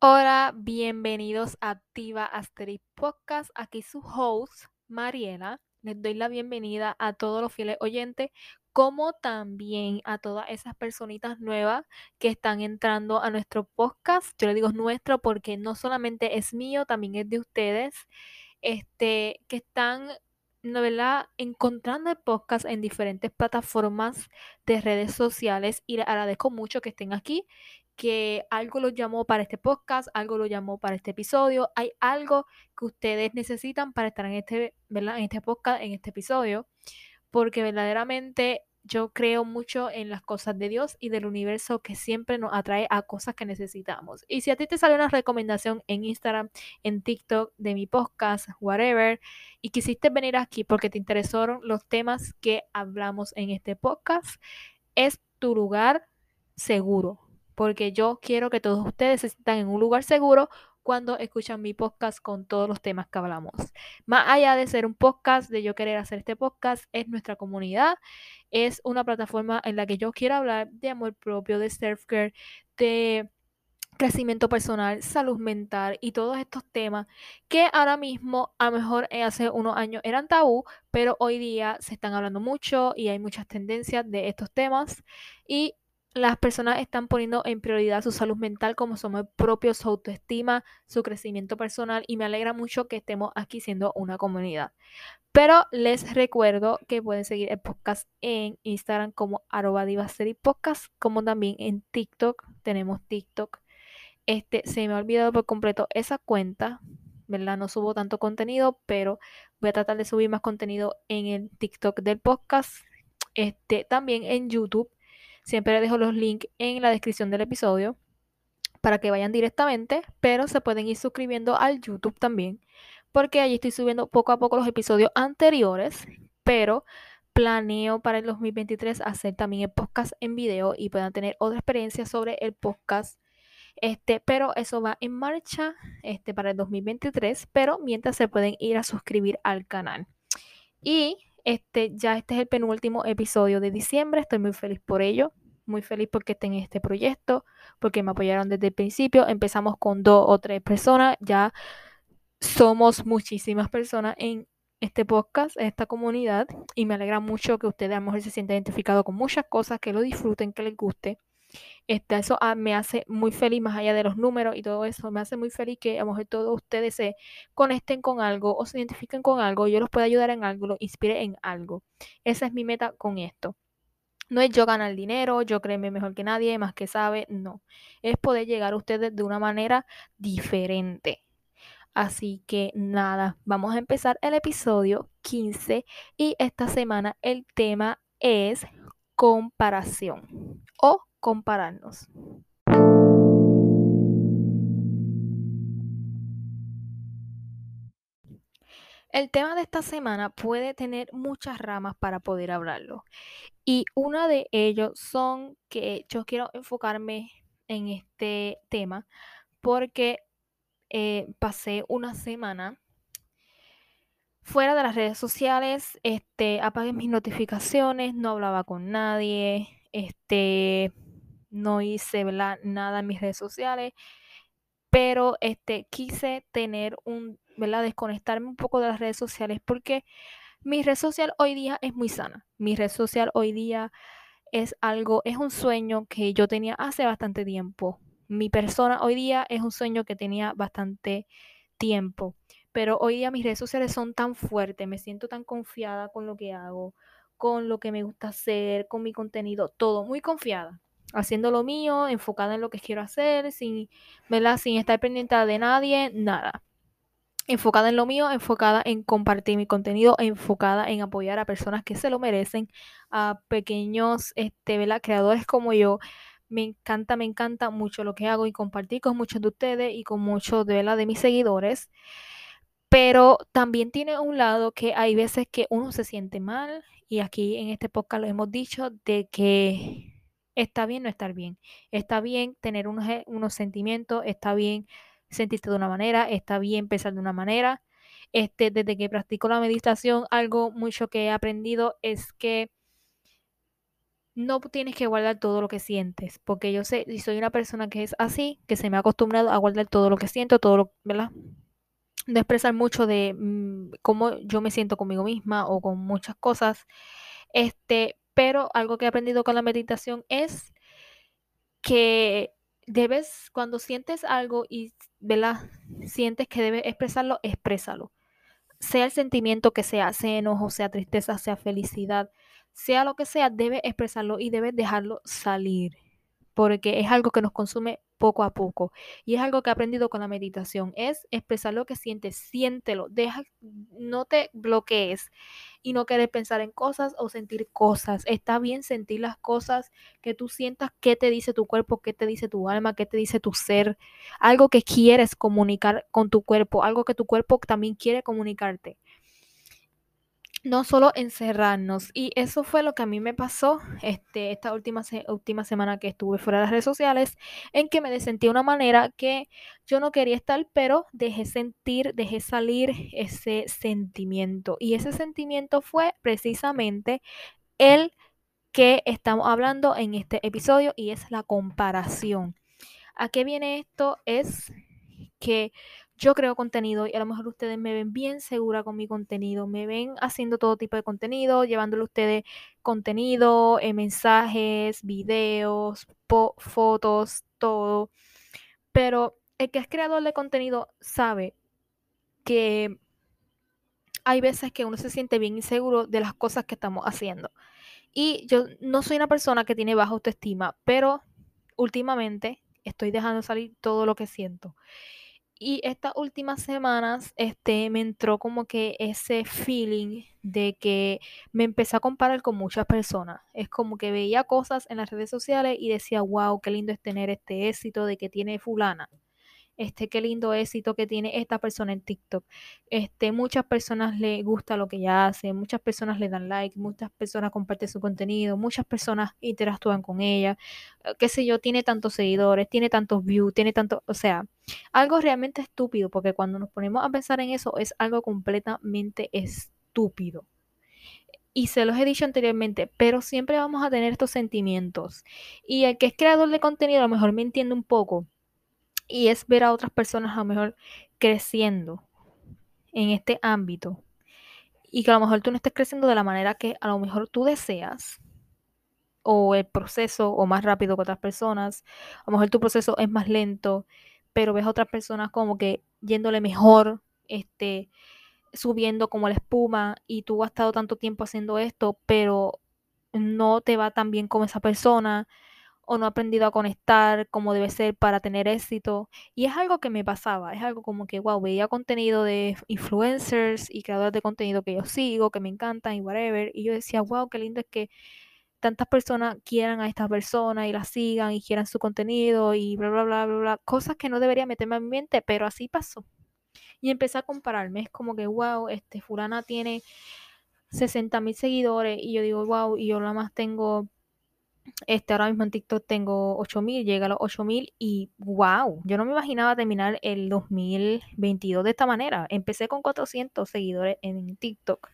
Hola, bienvenidos a Activa Asterix Podcast. Aquí su host, Mariela. Les doy la bienvenida a todos los fieles oyentes, como también a todas esas personitas nuevas que están entrando a nuestro podcast. Yo le digo nuestro porque no solamente es mío, también es de ustedes, este, que están ¿verdad? encontrando el podcast en diferentes plataformas de redes sociales y les agradezco mucho que estén aquí que algo los llamó para este podcast, algo lo llamó para este episodio, hay algo que ustedes necesitan para estar en este, ¿verdad? En este podcast, en este episodio, porque verdaderamente yo creo mucho en las cosas de Dios y del universo que siempre nos atrae a cosas que necesitamos. Y si a ti te sale una recomendación en Instagram, en TikTok, de mi podcast, whatever, y quisiste venir aquí porque te interesaron los temas que hablamos en este podcast, es tu lugar seguro porque yo quiero que todos ustedes se sientan en un lugar seguro cuando escuchan mi podcast con todos los temas que hablamos. Más allá de ser un podcast, de yo querer hacer este podcast, es nuestra comunidad, es una plataforma en la que yo quiero hablar de amor propio, de self-care, de crecimiento personal, salud mental y todos estos temas que ahora mismo, a lo mejor hace unos años eran tabú, pero hoy día se están hablando mucho y hay muchas tendencias de estos temas y las personas están poniendo en prioridad su salud mental como su propio, su autoestima, su crecimiento personal y me alegra mucho que estemos aquí siendo una comunidad. Pero les recuerdo que pueden seguir el podcast en Instagram como arroba podcast, como también en TikTok. Tenemos TikTok. Este, se me ha olvidado por completo esa cuenta, ¿verdad? No subo tanto contenido, pero voy a tratar de subir más contenido en el TikTok del podcast. Este, también en YouTube Siempre les dejo los links en la descripción del episodio para que vayan directamente, pero se pueden ir suscribiendo al YouTube también, porque allí estoy subiendo poco a poco los episodios anteriores, pero planeo para el 2023 hacer también el podcast en video y puedan tener otra experiencia sobre el podcast. Este, pero eso va en marcha este, para el 2023, pero mientras se pueden ir a suscribir al canal. Y este, ya este es el penúltimo episodio de diciembre. Estoy muy feliz por ello. Muy feliz porque estén en este proyecto, porque me apoyaron desde el principio. Empezamos con dos o tres personas. Ya somos muchísimas personas en este podcast, en esta comunidad. Y me alegra mucho que ustedes a lo mejor se sientan identificados con muchas cosas, que lo disfruten, que les guste. Este, eso ah, me hace muy feliz, más allá de los números y todo eso, me hace muy feliz que a lo mejor todos ustedes se conecten con algo o se identifiquen con algo, yo los pueda ayudar en algo, los inspire en algo. Esa es mi meta con esto. No es yo ganar dinero, yo creerme mejor que nadie, más que sabe, no. Es poder llegar a ustedes de una manera diferente. Así que nada, vamos a empezar el episodio 15 y esta semana el tema es comparación o compararnos. El tema de esta semana puede tener muchas ramas para poder hablarlo. Y una de ellos son que yo quiero enfocarme en este tema porque eh, pasé una semana fuera de las redes sociales, este, apagué mis notificaciones, no hablaba con nadie, este, no hice nada en mis redes sociales, pero este, quise tener un, ¿verdad? desconectarme un poco de las redes sociales porque mi red social hoy día es muy sana. Mi red social hoy día es algo, es un sueño que yo tenía hace bastante tiempo. Mi persona hoy día es un sueño que tenía bastante tiempo. Pero hoy día mis redes sociales son tan fuertes, me siento tan confiada con lo que hago, con lo que me gusta hacer, con mi contenido, todo, muy confiada haciendo lo mío, enfocada en lo que quiero hacer, sin, sin estar pendiente de nadie, nada. Enfocada en lo mío, enfocada en compartir mi contenido, enfocada en apoyar a personas que se lo merecen, a pequeños este, creadores como yo. Me encanta, me encanta mucho lo que hago y compartir con muchos de ustedes y con muchos de, de mis seguidores. Pero también tiene un lado que hay veces que uno se siente mal y aquí en este podcast lo hemos dicho de que Está bien no estar bien. Está bien tener unos, eh, unos sentimientos, está bien sentirte de una manera, está bien pensar de una manera. Este, desde que practico la meditación, algo mucho que he aprendido es que no tienes que guardar todo lo que sientes, porque yo sé, y soy una persona que es así, que se me ha acostumbrado a guardar todo lo que siento, todo lo, ¿verdad? De expresar mucho de mm, cómo yo me siento conmigo misma o con muchas cosas. Este, pero algo que he aprendido con la meditación es que debes, cuando sientes algo y, ¿verdad? Sientes que debes expresarlo, exprésalo. Sea el sentimiento que sea, sea enojo, sea tristeza, sea felicidad, sea lo que sea, debes expresarlo y debes dejarlo salir, porque es algo que nos consume poco a poco. Y es algo que he aprendido con la meditación, es expresar lo que sientes, siéntelo, deja, no te bloquees y no querer pensar en cosas o sentir cosas. Está bien sentir las cosas que tú sientas, qué te dice tu cuerpo, qué te dice tu alma, qué te dice tu ser, algo que quieres comunicar con tu cuerpo, algo que tu cuerpo también quiere comunicarte no solo encerrarnos. Y eso fue lo que a mí me pasó este, esta última, última semana que estuve fuera de las redes sociales, en que me sentí de una manera que yo no quería estar, pero dejé sentir, dejé salir ese sentimiento. Y ese sentimiento fue precisamente el que estamos hablando en este episodio y es la comparación. ¿A qué viene esto? Es que yo creo contenido y a lo mejor ustedes me ven bien segura con mi contenido, me ven haciendo todo tipo de contenido, llevándole a ustedes contenido, eh, mensajes, videos, fotos, todo. Pero el que es creador de contenido sabe que hay veces que uno se siente bien inseguro de las cosas que estamos haciendo. Y yo no soy una persona que tiene baja autoestima, pero últimamente estoy dejando salir todo lo que siento. Y estas últimas semanas, este, me entró como que ese feeling de que me empecé a comparar con muchas personas. Es como que veía cosas en las redes sociales y decía, wow, qué lindo es tener este éxito de que tiene fulana este, qué lindo éxito que tiene esta persona en TikTok. Este, muchas personas le gusta lo que ella hace, muchas personas le dan like, muchas personas comparten su contenido, muchas personas interactúan con ella, eh, qué sé yo, tiene tantos seguidores, tiene tantos views, tiene tanto, o sea, algo realmente estúpido, porque cuando nos ponemos a pensar en eso es algo completamente estúpido. Y se los he dicho anteriormente, pero siempre vamos a tener estos sentimientos. Y el que es creador de contenido a lo mejor me entiende un poco, y es ver a otras personas a lo mejor creciendo en este ámbito. Y que a lo mejor tú no estés creciendo de la manera que a lo mejor tú deseas o el proceso o más rápido que otras personas, a lo mejor tu proceso es más lento, pero ves a otras personas como que yéndole mejor, este, subiendo como la espuma y tú has estado tanto tiempo haciendo esto, pero no te va tan bien como esa persona, o no he aprendido a conectar como debe ser para tener éxito. Y es algo que me pasaba, es algo como que, wow, veía contenido de influencers y creadores de contenido que yo sigo, que me encantan y whatever. Y yo decía, wow, qué lindo es que tantas personas quieran a esta persona y la sigan y quieran su contenido y bla, bla, bla, bla, bla. Cosas que no debería meterme en mi mente, pero así pasó. Y empecé a compararme, es como que, wow, este fulana tiene 60 mil seguidores y yo digo, wow, y yo nada más tengo este, ahora mismo en TikTok tengo 8000, llega a los 8000 y wow, yo no me imaginaba terminar el 2022 de esta manera. Empecé con 400 seguidores en TikTok.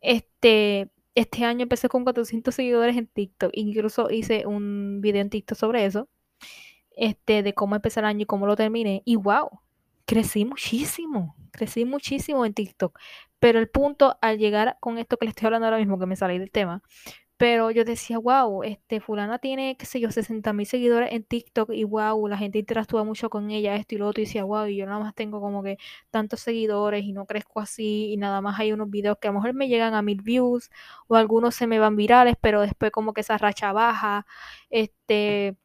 Este, este año empecé con 400 seguidores en TikTok. Incluso hice un video en TikTok sobre eso. Este, de cómo empezar el año y cómo lo terminé. Y wow, crecí muchísimo. Crecí muchísimo en TikTok. Pero el punto al llegar con esto que le estoy hablando ahora mismo, que me salí del tema, pero yo decía, wow, este, fulana tiene, qué sé yo, 60 mil seguidores en TikTok y wow, la gente interactúa mucho con ella, esto y lo otro. Y decía, wow, y yo nada más tengo como que tantos seguidores y no crezco así. Y nada más hay unos videos que a lo mejor me llegan a mil views o algunos se me van virales, pero después como que esa racha baja. Este,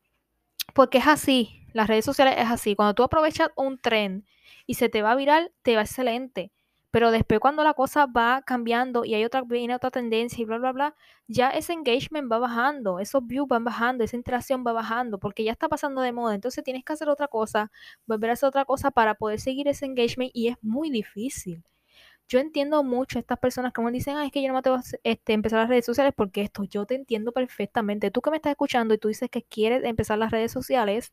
porque es así, las redes sociales es así. Cuando tú aprovechas un tren y se te va viral, te va excelente pero después cuando la cosa va cambiando y hay otra, viene otra tendencia y bla, bla, bla, ya ese engagement va bajando, esos views van bajando, esa interacción va bajando, porque ya está pasando de moda. Entonces tienes que hacer otra cosa, volver a hacer otra cosa para poder seguir ese engagement y es muy difícil. Yo entiendo mucho a estas personas que me dicen, ay, es que yo no me tengo este, empezar las redes sociales porque esto, yo te entiendo perfectamente. Tú que me estás escuchando y tú dices que quieres empezar las redes sociales,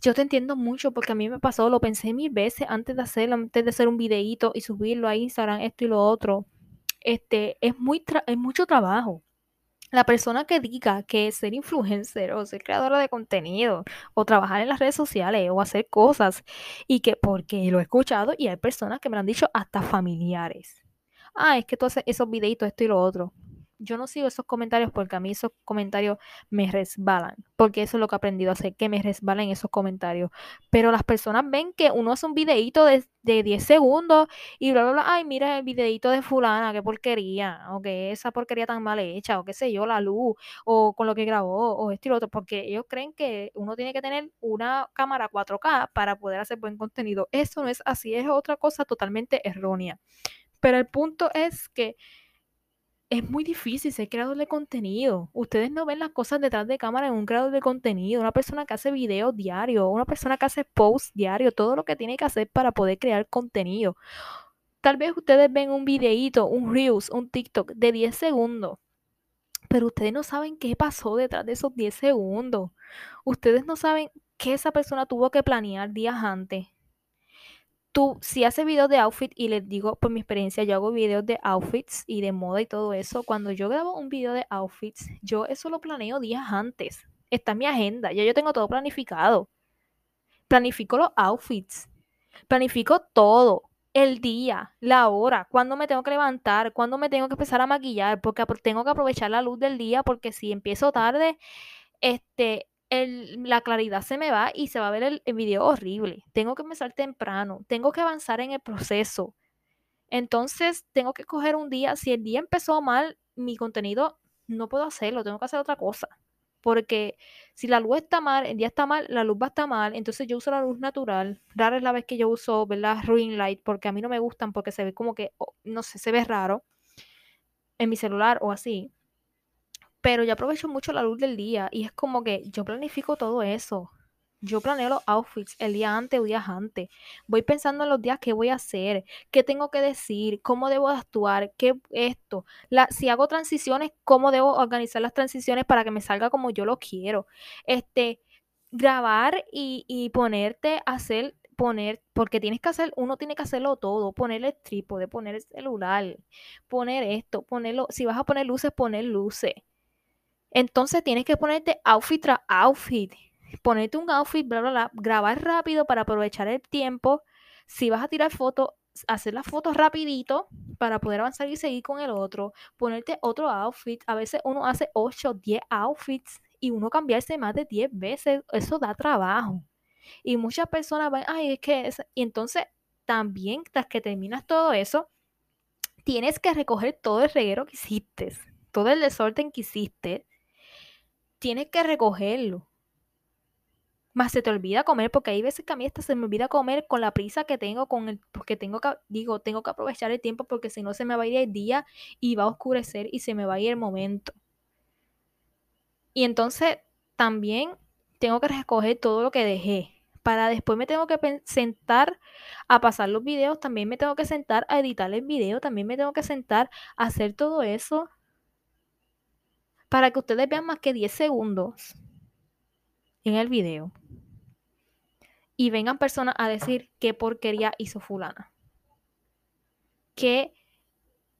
yo te entiendo mucho porque a mí me pasó, lo pensé mil veces antes de hacerlo, antes de hacer un videíto y subirlo a Instagram, esto y lo otro. Este, es, muy es mucho trabajo. la persona que diga que ser influencer o ser creadora de contenido o trabajar en las redes sociales o hacer cosas y que porque lo he escuchado y hay personas que me lo han dicho hasta familiares. Ah, es que tú haces esos videitos, esto y lo otro yo no sigo esos comentarios porque a mí esos comentarios me resbalan, porque eso es lo que he aprendido a hacer, que me resbalen esos comentarios. Pero las personas ven que uno hace un videito de, de 10 segundos y bla, bla, bla, ay, mira el videito de fulana, qué porquería, o que esa porquería tan mal hecha, o qué sé yo, la luz, o con lo que grabó, o esto y lo otro, porque ellos creen que uno tiene que tener una cámara 4K para poder hacer buen contenido. Eso no es así, es otra cosa totalmente errónea. Pero el punto es que es muy difícil ser creador de contenido. Ustedes no ven las cosas detrás de cámara en un creador de contenido, una persona que hace videos diario, una persona que hace posts diario, todo lo que tiene que hacer para poder crear contenido. Tal vez ustedes ven un videíto, un Reels, un TikTok de 10 segundos, pero ustedes no saben qué pasó detrás de esos 10 segundos. Ustedes no saben qué esa persona tuvo que planear días antes tú, si haces videos de outfit, y les digo por mi experiencia, yo hago videos de outfits y de moda y todo eso, cuando yo grabo un video de outfits, yo eso lo planeo días antes. Está en mi agenda, ya yo tengo todo planificado. Planifico los outfits, planifico todo, el día, la hora, cuándo me tengo que levantar, cuándo me tengo que empezar a maquillar, porque tengo que aprovechar la luz del día, porque si empiezo tarde, este, la claridad se me va y se va a ver el, video horrible. Tengo que empezar temprano, tengo que avanzar en el proceso. Entonces, tengo que coger un día, si el día empezó mal, mi contenido no puedo hacerlo, tengo que hacer otra cosa. Porque si la luz está mal, el día está mal, la luz va a estar mal, entonces yo uso la luz natural. Rara es la vez que yo uso, ¿verdad? Ring light, porque a mí no me gustan, porque se ve como que, oh, no sé, se ve raro en mi celular o así pero yo aprovecho mucho la luz del día y es como que yo planifico todo eso. Yo planeo los outfits el día antes o días antes. Voy pensando en los días que voy a hacer, qué tengo que decir, cómo debo actuar, qué esto. La, si hago transiciones, cómo debo organizar las transiciones para que me salga como yo lo quiero. Este, grabar y, y ponerte a hacer poner, porque tienes que hacer, uno tiene que hacerlo todo, poner el trípode, poner el celular, poner esto, ponerlo, si vas a poner luces, poner luces. Entonces tienes que ponerte outfit tras outfit. Ponerte un outfit, bla, bla, bla. Grabar rápido para aprovechar el tiempo. Si vas a tirar fotos, hacer las fotos rapidito para poder avanzar y seguir con el otro. Ponerte otro outfit. A veces uno hace 8, 10 outfits y uno cambiarse más de 10 veces. Eso da trabajo. Y muchas personas van, ay, es que... Es... Y entonces también, tras que terminas todo eso, tienes que recoger todo el reguero que hiciste, todo el desorden que hiciste tienes que recogerlo. Más se te olvida comer, porque hay veces que a mí hasta se me olvida comer con la prisa que tengo, con el, porque tengo que, digo, tengo que aprovechar el tiempo porque si no se me va a ir el día y va a oscurecer y se me va a ir el momento. Y entonces también tengo que recoger todo lo que dejé. Para después me tengo que sentar a pasar los videos, también me tengo que sentar a editar el video, también me tengo que sentar a hacer todo eso para que ustedes vean más que 10 segundos en el video y vengan personas a decir qué porquería hizo fulana. Que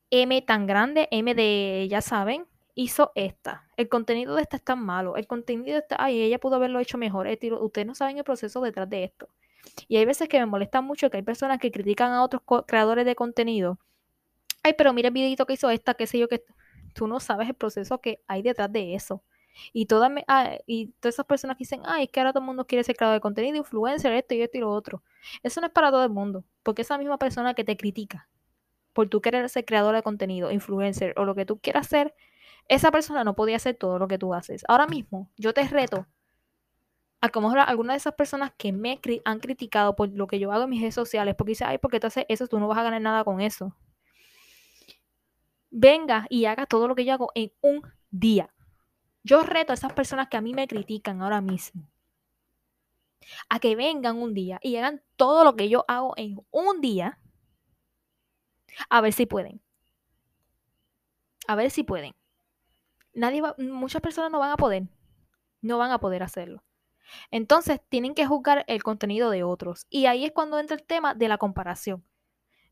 M tan grande, M de, ya saben, hizo esta. El contenido de esta es tan malo. El contenido de esta, ay, ella pudo haberlo hecho mejor. Ustedes no saben el proceso detrás de esto. Y hay veces que me molesta mucho que hay personas que critican a otros creadores de contenido. Ay, pero mira el videito que hizo esta, qué sé yo, que tú no sabes el proceso que hay detrás de eso. Y, todas ah, y todas esas personas que dicen, ay, es que ahora todo el mundo quiere ser creador de contenido, influencer, esto y esto y lo otro. Eso no es para todo el mundo, porque esa misma persona que te critica por tú querer ser creador de contenido, influencer o lo que tú quieras hacer, esa persona no podía hacer todo lo que tú haces. Ahora mismo, yo te reto a como alguna de esas personas que me han criticado por lo que yo hago en mis redes sociales, porque dice, ay, porque tú haces eso, tú no vas a ganar nada con eso venga y haga todo lo que yo hago en un día. Yo reto a esas personas que a mí me critican ahora mismo a que vengan un día y hagan todo lo que yo hago en un día. A ver si pueden. A ver si pueden. Nadie muchas personas no van a poder. No van a poder hacerlo. Entonces tienen que juzgar el contenido de otros. Y ahí es cuando entra el tema de la comparación.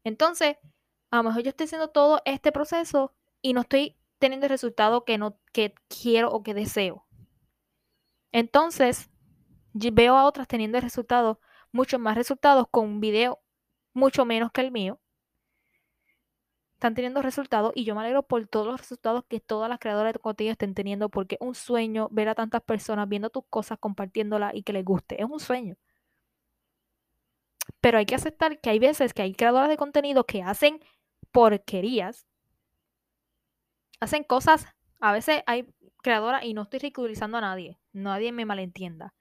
Entonces, a lo mejor yo estoy haciendo todo este proceso y no estoy teniendo el resultado que no que quiero o que deseo. Entonces, veo a otras teniendo el resultado, muchos más resultados con un video mucho menos que el mío. Están teniendo resultados y yo me alegro por todos los resultados que todas las creadoras de contenido estén teniendo porque es un sueño ver a tantas personas viendo tus cosas, compartiéndolas y que les guste. Es un sueño. Pero hay que aceptar que hay veces que hay creadoras de contenido que hacen porquerías, hacen cosas, a veces hay creadoras, y no estoy ridiculizando a nadie, nadie me malentienda,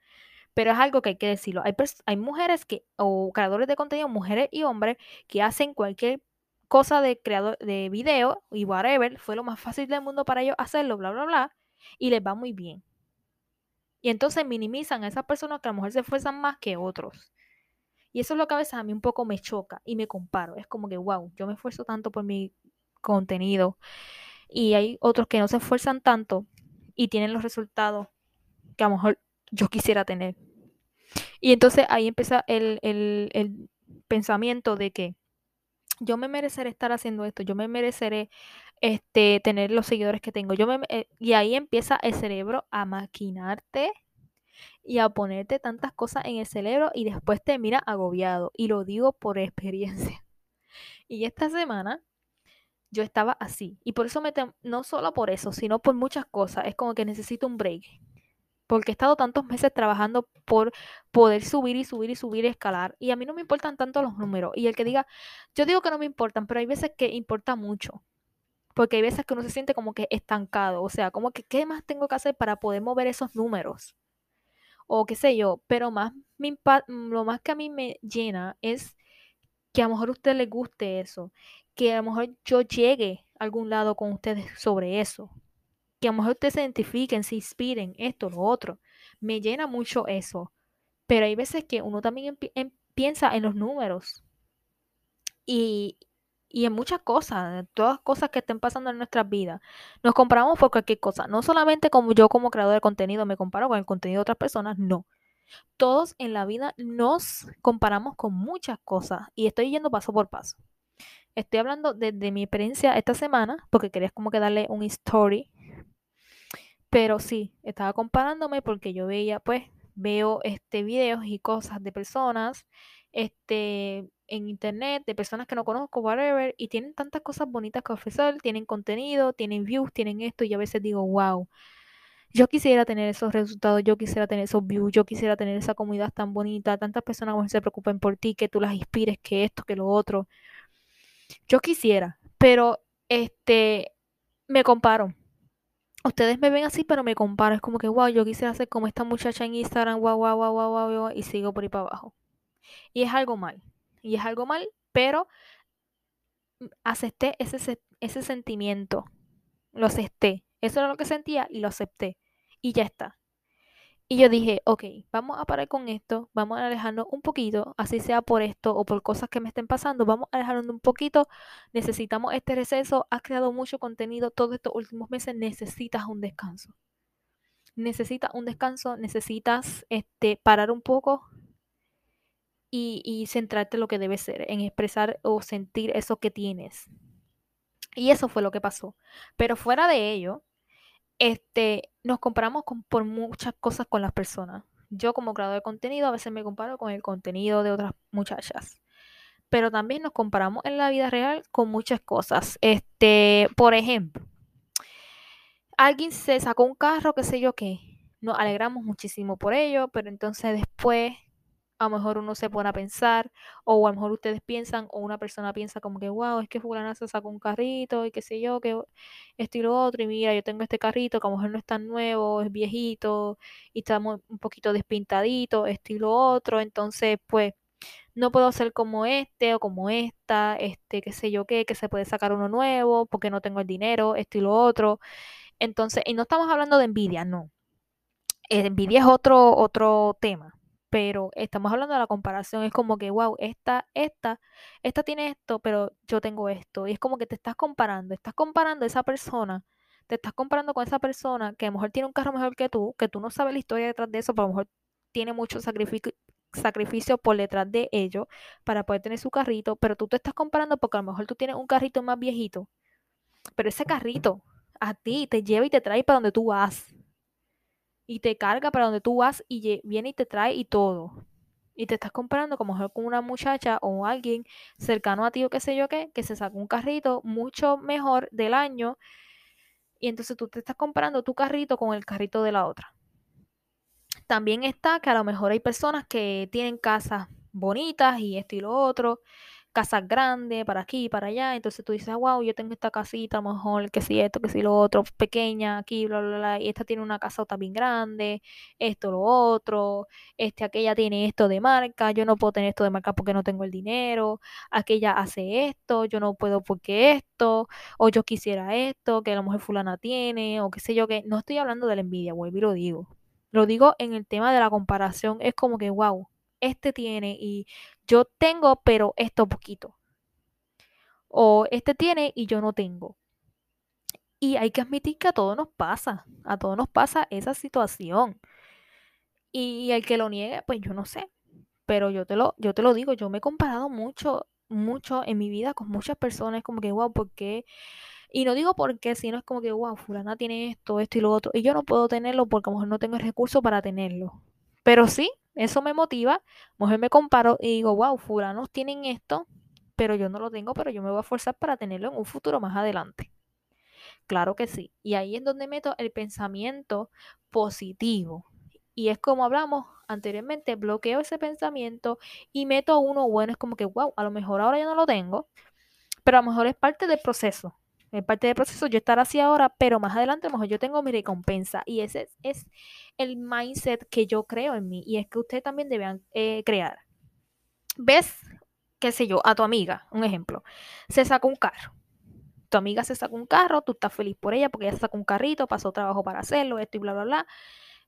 pero es algo que hay que decirlo. Hay, hay mujeres que, o creadores de contenido, mujeres y hombres, que hacen cualquier cosa de creador de video y whatever, fue lo más fácil del mundo para ellos hacerlo, bla, bla, bla, y les va muy bien. Y entonces minimizan a esas personas que a lo mejor se esfuerzan más que otros. Y eso es lo que a veces a mí un poco me choca y me comparo. Es como que, wow, yo me esfuerzo tanto por mi contenido y hay otros que no se esfuerzan tanto y tienen los resultados que a lo mejor yo quisiera tener. Y entonces ahí empieza el, el pensamiento de que yo me mereceré estar haciendo esto, yo me mereceré este, tener los seguidores que tengo. Yo me, eh, y ahí empieza el cerebro a maquinarte y a ponerte tantas cosas en el cerebro y después te mira agobiado. Y lo digo por experiencia. Y esta semana yo estaba así. Y por eso me... No solo por eso, sino por muchas cosas. Es como que necesito un break. Porque he estado tantos meses trabajando por poder subir y subir y subir y escalar. Y a mí no me importan tanto los números. Y el que diga, yo digo que no me importan, pero hay veces que importa mucho. Porque hay veces que uno se siente como que estancado. O sea, como que, ¿qué más tengo que hacer para poder mover esos números? O qué sé yo, pero más lo más que a mí me llena es que a lo mejor usted le guste eso, que a lo mejor yo llegue a algún lado con ustedes sobre eso, que a lo mejor ustedes se identifiquen, se inspiren, esto, lo otro. Me llena mucho eso. Pero hay veces que uno también em, piensa en los números y, y en muchas cosas, todas cosas que estén pasando en nuestras vidas. Nos comparamos por cualquier cosa. No solamente como yo como creador de contenido me comparo con el contenido de otras personas, no. Todos en la vida nos comparamos con muchas cosas y estoy yendo paso por paso. Estoy hablando desde mi experiencia esta semana porque quería como que darle un story. Pero sí, estaba comparándome porque yo veía, pues, veo este videos y cosas de personas este en internet de personas que no conozco, whatever, y tienen tantas cosas bonitas que ofrecer, tienen contenido, tienen views, tienen esto, y a veces digo, wow, yo quisiera tener esos resultados, yo quisiera tener esos views, yo quisiera tener esa comunidad tan bonita, tantas personas que se preocupen por ti, que tú las inspires, que esto, que lo otro. Yo quisiera, pero este me comparo. Ustedes me ven así, pero me comparo. Es como que, wow, yo quisiera ser como esta muchacha en Instagram, wow, wow, wow, wow, wow, wow y sigo por ahí para abajo. Y es algo mal y es algo mal, pero acepté ese, ese sentimiento, lo acepté. Eso era lo que sentía y lo acepté. Y ya está. Y yo dije, ok, vamos a parar con esto, vamos a alejarnos un poquito, así sea por esto o por cosas que me estén pasando, vamos a alejarnos un poquito, necesitamos este receso, has creado mucho contenido todos estos últimos meses, necesitas un descanso. Necesitas un descanso, necesitas este, parar un poco, y, centrarte en lo que debe ser, en expresar o sentir eso que tienes. Y eso fue lo que pasó. Pero fuera de ello, este, nos comparamos con, por muchas cosas con las personas. Yo como creador de contenido a veces me comparo con el contenido de otras muchachas. Pero también nos comparamos en la vida real con muchas cosas. Este, por ejemplo, alguien se sacó un carro, qué sé yo qué. Nos alegramos muchísimo por ello, pero entonces después a lo mejor uno se pone a pensar, o a lo mejor ustedes piensan, o una persona piensa como que, wow, es que fulana se sacó un carrito, y qué sé yo, que esto y lo otro, y mira, yo tengo este carrito, que a lo mejor no es tan nuevo, es viejito, y está un poquito despintadito, esto y lo otro, entonces, pues, no puedo ser como este o como esta, este, qué sé yo qué, que se puede sacar uno nuevo, porque no tengo el dinero, esto y lo otro. Entonces, y no estamos hablando de envidia, no. Envidia es otro, otro tema pero estamos hablando de la comparación, es como que, wow, esta, esta, esta tiene esto, pero yo tengo esto. Y es como que te estás comparando, estás comparando a esa persona, te estás comparando con esa persona que a lo mejor tiene un carro mejor que tú, que tú no sabes la historia detrás de eso, pero a lo mejor tiene mucho sacrificio, por detrás de ello para poder tener su carrito, pero tú te estás comparando porque a lo mejor tú tienes un carrito más viejito, pero ese carrito a ti, te lleva y te trae para donde tú vas. Y te carga para donde tú vas y viene y te trae y todo. Y te estás comparando como con una muchacha o alguien cercano a ti o qué sé yo qué, que se sacó un carrito mucho mejor del año. Y entonces tú te estás comparando tu carrito con el carrito de la otra. También está que a lo mejor hay personas que tienen casas bonitas y esto y lo otro, casas grandes para aquí y para allá. Entonces tú dices, wow, yo tengo esta casita, mejor que si esto, que si lo otro, pequeña aquí, bla, bla, bla. Y esta tiene una casa también grande, esto, lo otro. Este, aquella tiene esto de marca, yo no puedo tener esto de marca porque no tengo el dinero. Aquella hace esto, yo no puedo porque esto. O yo quisiera esto, que la mujer fulana tiene, o qué sé yo, que no estoy hablando de la envidia, vuelvo y lo digo. Lo digo en el tema de la comparación, es como que, wow, este tiene y yo tengo, pero esto poquito. O este tiene y yo no tengo. Y hay que admitir que a todos nos pasa, a todos nos pasa esa situación. Y el que lo niegue, pues yo no sé. Pero yo te lo, yo te lo digo, yo me he comparado mucho, mucho en mi vida con muchas personas, como que, wow, ¿por qué? Y no digo por qué, sino es como que, wow, fulana tiene esto, esto y lo otro. Y yo no puedo tenerlo porque a lo mejor no tengo el recurso para tenerlo. Pero sí, eso me motiva, mujer me comparo y digo, wow, fulanos tienen esto, pero yo no lo tengo, pero yo me voy a forzar para tenerlo en un futuro más adelante. Claro que sí. Y ahí es donde meto el pensamiento positivo. Y es como hablamos anteriormente, bloqueo ese pensamiento y meto uno bueno. Es como que, wow, a lo mejor ahora ya no lo tengo, pero a lo mejor es parte del proceso es parte del proceso yo estar así ahora, pero más adelante a lo mejor yo tengo mi recompensa. Y ese es, el mindset que yo creo en mí y es que ustedes también deben eh, crear. ¿Ves, qué sé yo, a tu amiga, un ejemplo, se sacó un carro. Tu amiga se sacó un carro, tú estás feliz por ella porque ella se sacó un carrito, pasó trabajo para hacerlo, esto y bla, bla, bla.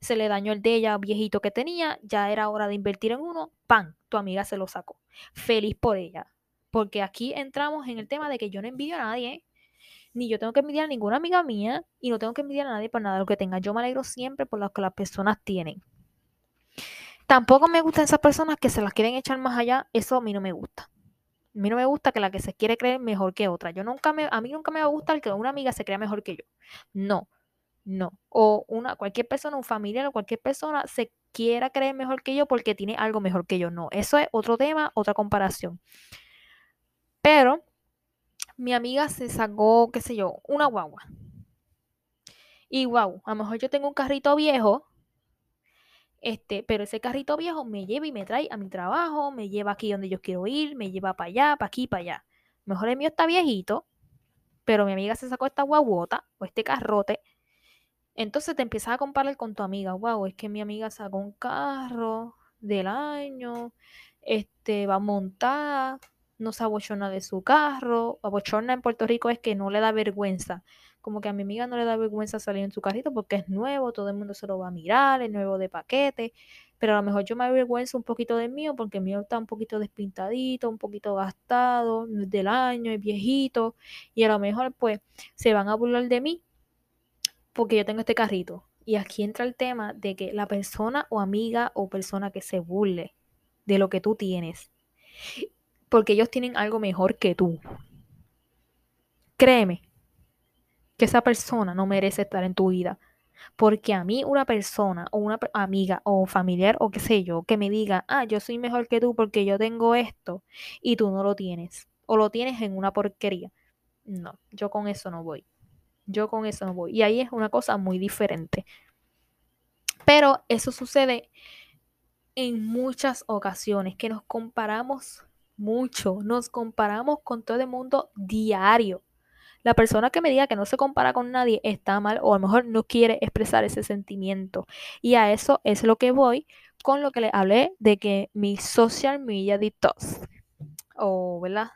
Se le dañó el de ella viejito que tenía, ya era hora de invertir en uno, ¡pam! Tu amiga se lo sacó. Feliz por ella. Porque aquí entramos en el tema de que yo no envidio a nadie, ni yo tengo que envidiar a ninguna amiga mía y no tengo que envidiar a nadie por nada de lo que tenga. Yo me alegro siempre por lo que las personas tienen. Tampoco me gustan esas personas que se las quieren echar más allá. Eso a mí no me gusta. A mí no me gusta que la que se quiere creer mejor que otra. Yo nunca me, a mí nunca me va a gustar que una amiga se crea mejor que yo. No, no. O una, cualquier persona, un familiar o cualquier persona se quiera creer mejor que yo porque tiene algo mejor que yo. No, eso es otro tema, otra comparación. Pero mi amiga se sacó, qué sé yo, una guagua. Y wow, a lo mejor yo tengo un carrito viejo, este, pero ese carrito viejo me lleva y me trae a mi trabajo, me lleva aquí donde yo quiero ir, me lleva para allá, para aquí, para allá. Mejor el mío está viejito, pero mi amiga se sacó esta guaguota o este carrote. Entonces te empiezas a comparar con tu amiga. Wow, es que mi amiga sacó un carro del año, este, va a montar, no se abochona de su carro. Abochona en Puerto Rico es que no le da vergüenza. Como que a mi amiga no le da vergüenza salir en su carrito porque es nuevo, todo el mundo se lo va a mirar, es nuevo de paquete. Pero a lo mejor yo me avergüenzo un poquito del mío porque el mío está un poquito despintadito, un poquito gastado, del año, es viejito. Y a lo mejor pues se van a burlar de mí porque yo tengo este carrito. Y aquí entra el tema de que la persona o amiga o persona que se burle de lo que tú tienes porque ellos tienen algo mejor que tú. Créeme que esa persona no merece estar en tu vida. Porque a mí una persona o una amiga o familiar o qué sé yo que me diga, ah, yo soy mejor que tú porque yo tengo esto y tú no lo tienes. O lo tienes en una porquería. No, yo con eso no voy. Yo con eso no voy. Y ahí es una cosa muy diferente. Pero eso sucede en muchas ocasiones que nos comparamos mucho. Nos comparamos con todo el mundo diario. La persona que me diga que no se compara con nadie está mal o a lo mejor no quiere expresar ese sentimiento. Y a eso es lo que voy con lo que le hablé de que mi social media detox o, ¿verdad?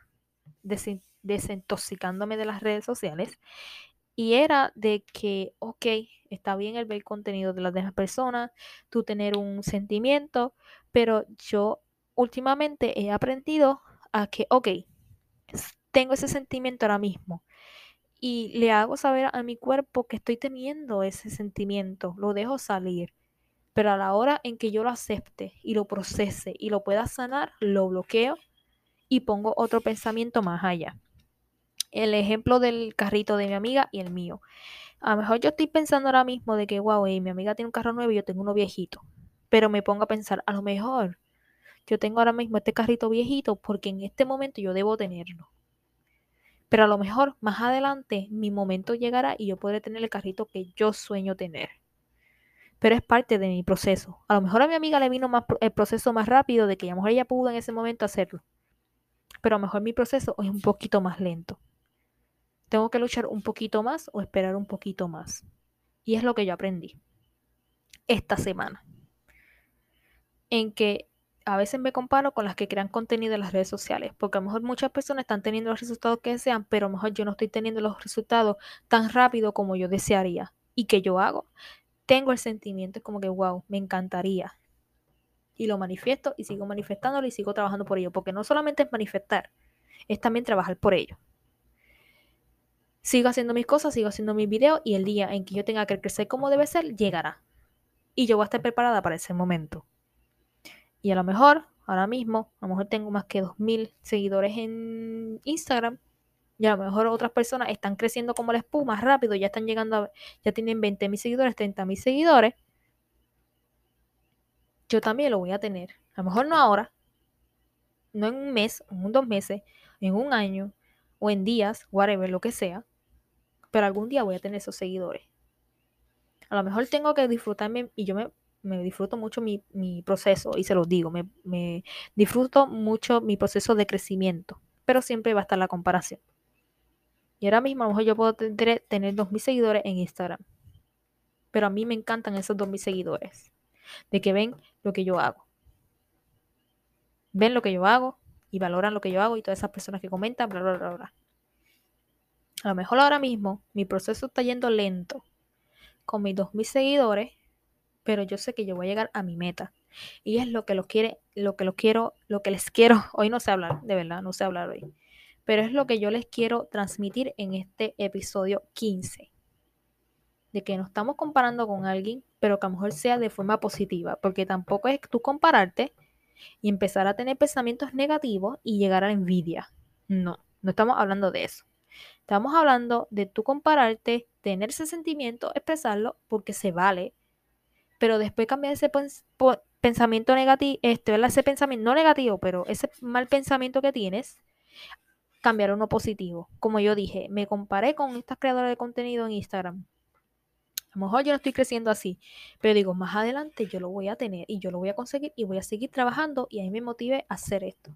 desintoxicándome de las redes sociales. Y era de que, ok, está bien el ver contenido de las demás personas, tú tener un sentimiento, pero yo últimamente he aprendido a que, ok, tengo ese sentimiento ahora mismo y le hago saber a mi cuerpo que estoy teniendo ese sentimiento, lo dejo salir. Pero a la hora en que yo lo acepte y lo procese y lo pueda sanar, lo bloqueo y pongo otro pensamiento más allá. el ejemplo del carrito de mi amiga y el mío. A lo mejor yo estoy pensando ahora mismo de que, wow, mi amiga tiene un carro nuevo y yo tengo uno viejito. Pero me pongo a pensar, a lo mejor yo tengo ahora mismo este carrito viejito porque en este momento yo debo tenerlo. Pero a lo mejor más adelante mi momento llegará y yo podré tener el carrito que yo sueño tener. Pero es parte de mi proceso. A lo mejor a mi amiga le vino más el proceso más rápido de que a lo mejor ella pudo en ese momento hacerlo. Pero a lo mejor mi proceso es un poquito más lento. Tengo que luchar un poquito más o esperar un poquito más. Y es lo que yo aprendí esta semana. En que a veces me comparo con las que crean contenido en las redes sociales, porque a lo mejor muchas personas están teniendo los resultados que desean, pero a lo mejor yo no estoy teniendo los resultados tan rápido como yo desearía. ¿Y que yo hago? Tengo el sentimiento, es como que, wow, me encantaría. Y lo manifiesto y sigo manifestándolo y sigo trabajando por ello, porque no solamente es manifestar, es también trabajar por ello. Sigo haciendo mis cosas, sigo haciendo mis videos y el día en que yo tenga que crecer como debe ser, llegará. Y yo voy a estar preparada para ese momento. Y a lo mejor, ahora mismo, a lo mejor tengo más que 2.000 seguidores en Instagram. Y a lo mejor otras personas están creciendo como la espuma rápido, ya están llegando a, ya tienen 20.000 seguidores, 30.000 seguidores. Yo también lo voy a tener. A lo mejor no ahora, no en un mes, en dos meses, en un año, o en días, whatever, lo que sea. Pero algún día voy a tener esos seguidores. A lo mejor tengo que disfrutarme y yo me me disfruto mucho mi, proceso y se los digo, me, disfruto mucho mi proceso de crecimiento, pero siempre va a estar la comparación. Y ahora mismo a lo mejor yo puedo tener, tener 2.000 seguidores en Instagram, pero a mí me encantan esos 2.000 seguidores, de que ven lo que yo hago. Ven lo que yo hago y valoran lo que yo hago y todas esas personas que comentan, bla, bla, bla, bla. A lo mejor ahora mismo mi proceso está yendo lento con mis 2.000 seguidores pero yo sé que yo voy a llegar a mi meta. Y es lo que los quiere, lo que los quiero, lo que les quiero, hoy no sé hablar, de verdad, no sé hablar hoy. Pero es lo que yo les quiero transmitir en este episodio 15. De que no estamos comparando con alguien, pero que a lo mejor sea de forma positiva, porque tampoco es tú compararte y empezar a tener pensamientos negativos y llegar a la envidia. No, no estamos hablando de eso. Estamos hablando de tú compararte, tener ese sentimiento, expresarlo, porque se vale, pero después cambiar ese pensamiento negativo, este, ese pensamiento, no negativo, pero ese mal pensamiento que tienes, cambiar uno positivo. Como yo dije, me comparé con estas creadoras de contenido en Instagram. A lo mejor yo no estoy creciendo así, pero digo, más adelante yo lo voy a tener y yo lo voy a conseguir y voy a seguir trabajando y ahí me motive a hacer esto.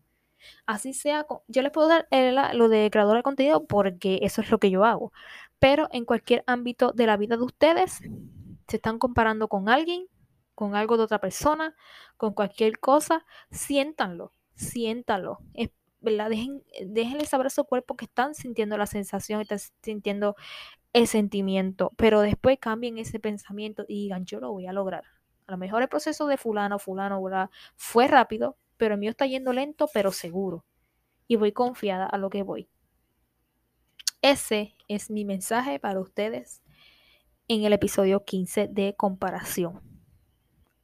Así sea, yo les puedo dar lo de creador de contenido porque eso es lo que yo hago, pero en cualquier ámbito de la vida de ustedes, se están comparando con alguien, con algo de otra persona, con cualquier cosa, siéntanlo, siéntalo. Es, ¿verdad? Dejen, déjenle saber a su cuerpo que están sintiendo la sensación, están sintiendo el sentimiento, pero después cambien ese pensamiento y digan, yo lo voy a lograr. A lo mejor el proceso de fulano, fulano, fue rápido, pero el mío está yendo lento, pero seguro. Y voy confiada a lo que voy. Ese es mi mensaje para ustedes en el episodio 15 de comparación.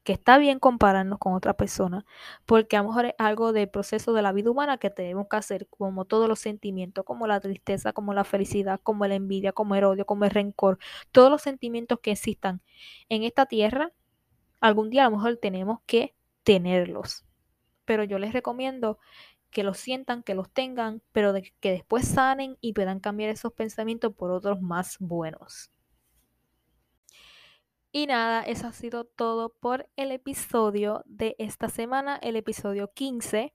Que está bien compararnos con otra persona, porque a lo mejor es algo del proceso de la vida humana que tenemos que hacer, como todos los sentimientos, como la tristeza, como la felicidad, como la envidia, como el odio, como el rencor, todos los sentimientos que existan en esta tierra, algún día a lo mejor tenemos que tenerlos. Pero yo les recomiendo que los sientan, que los tengan, pero que después sanen y puedan cambiar esos pensamientos por otros más buenos. Y nada, eso ha sido todo por el episodio de esta semana, el episodio 15.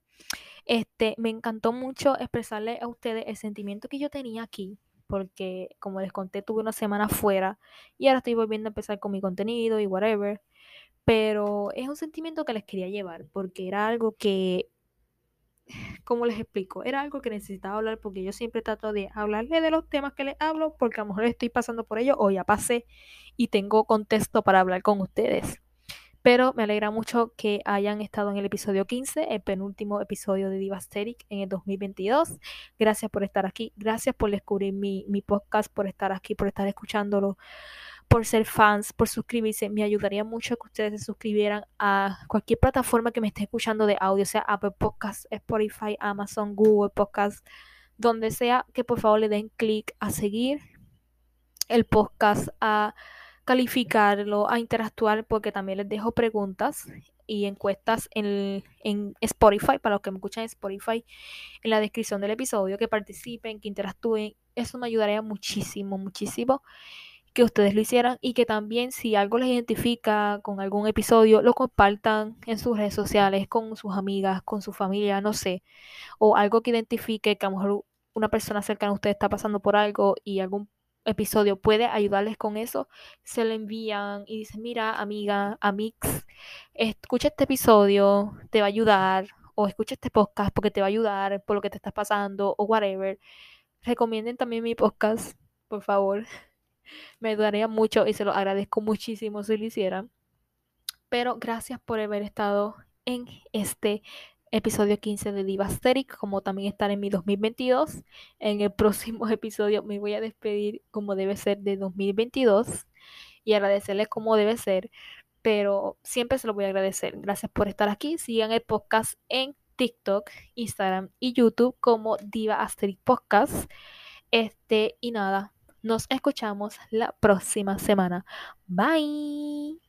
Este, me encantó mucho expresarle a ustedes el sentimiento que yo tenía aquí, porque como les conté, tuve una semana fuera y ahora estoy volviendo a empezar con mi contenido y whatever. Pero es un sentimiento que les quería llevar, porque era algo que ¿cómo les explico? Era algo que necesitaba hablar porque yo siempre trato de hablarle de los temas que les hablo porque a lo mejor estoy pasando por ello o ya pasé y tengo contexto para hablar con ustedes. Pero me alegra mucho que hayan estado en el episodio 15, el penúltimo episodio de Divasteric en el 2022. Gracias por estar aquí, gracias por descubrir mi, mi podcast, por estar aquí, por estar escuchándolo por ser fans, por suscribirse. Me ayudaría mucho que ustedes se suscribieran a cualquier plataforma que me esté escuchando de audio, sea Apple Podcasts, Spotify, Amazon, Google Podcasts, donde sea, que por favor le den clic a seguir el podcast, a calificarlo, a interactuar, porque también les dejo preguntas y encuestas en, en, Spotify, para los que me escuchan en Spotify, en la descripción del episodio, que participen, que interactúen. Eso me ayudaría muchísimo, muchísimo que ustedes lo hicieran y que también si algo les identifica con algún episodio, lo compartan en sus redes sociales, con sus amigas, con su familia, no sé, o algo que identifique que a lo mejor una persona cercana a ustedes está pasando por algo y algún episodio puede ayudarles con eso, se lo envían y dicen, mira, amiga, amix, escucha este episodio, te va a ayudar, o escucha este podcast porque te va a ayudar por lo que te estás pasando, o whatever. Recomienden también mi podcast, por favor. Me ayudaría mucho y se lo agradezco muchísimo si lo hicieran. Pero gracias por haber estado en este episodio 15 de Divasteric, como también estar en mi 2022. En el próximo episodio me voy a despedir como debe ser de 2022 y agradecerles como debe ser, pero siempre se lo voy a agradecer. Gracias por estar aquí. Sigan el podcast en TikTok, Instagram y YouTube como Diva Asterix Podcast. Este, y nada, nos escuchamos la próxima semana. Bye.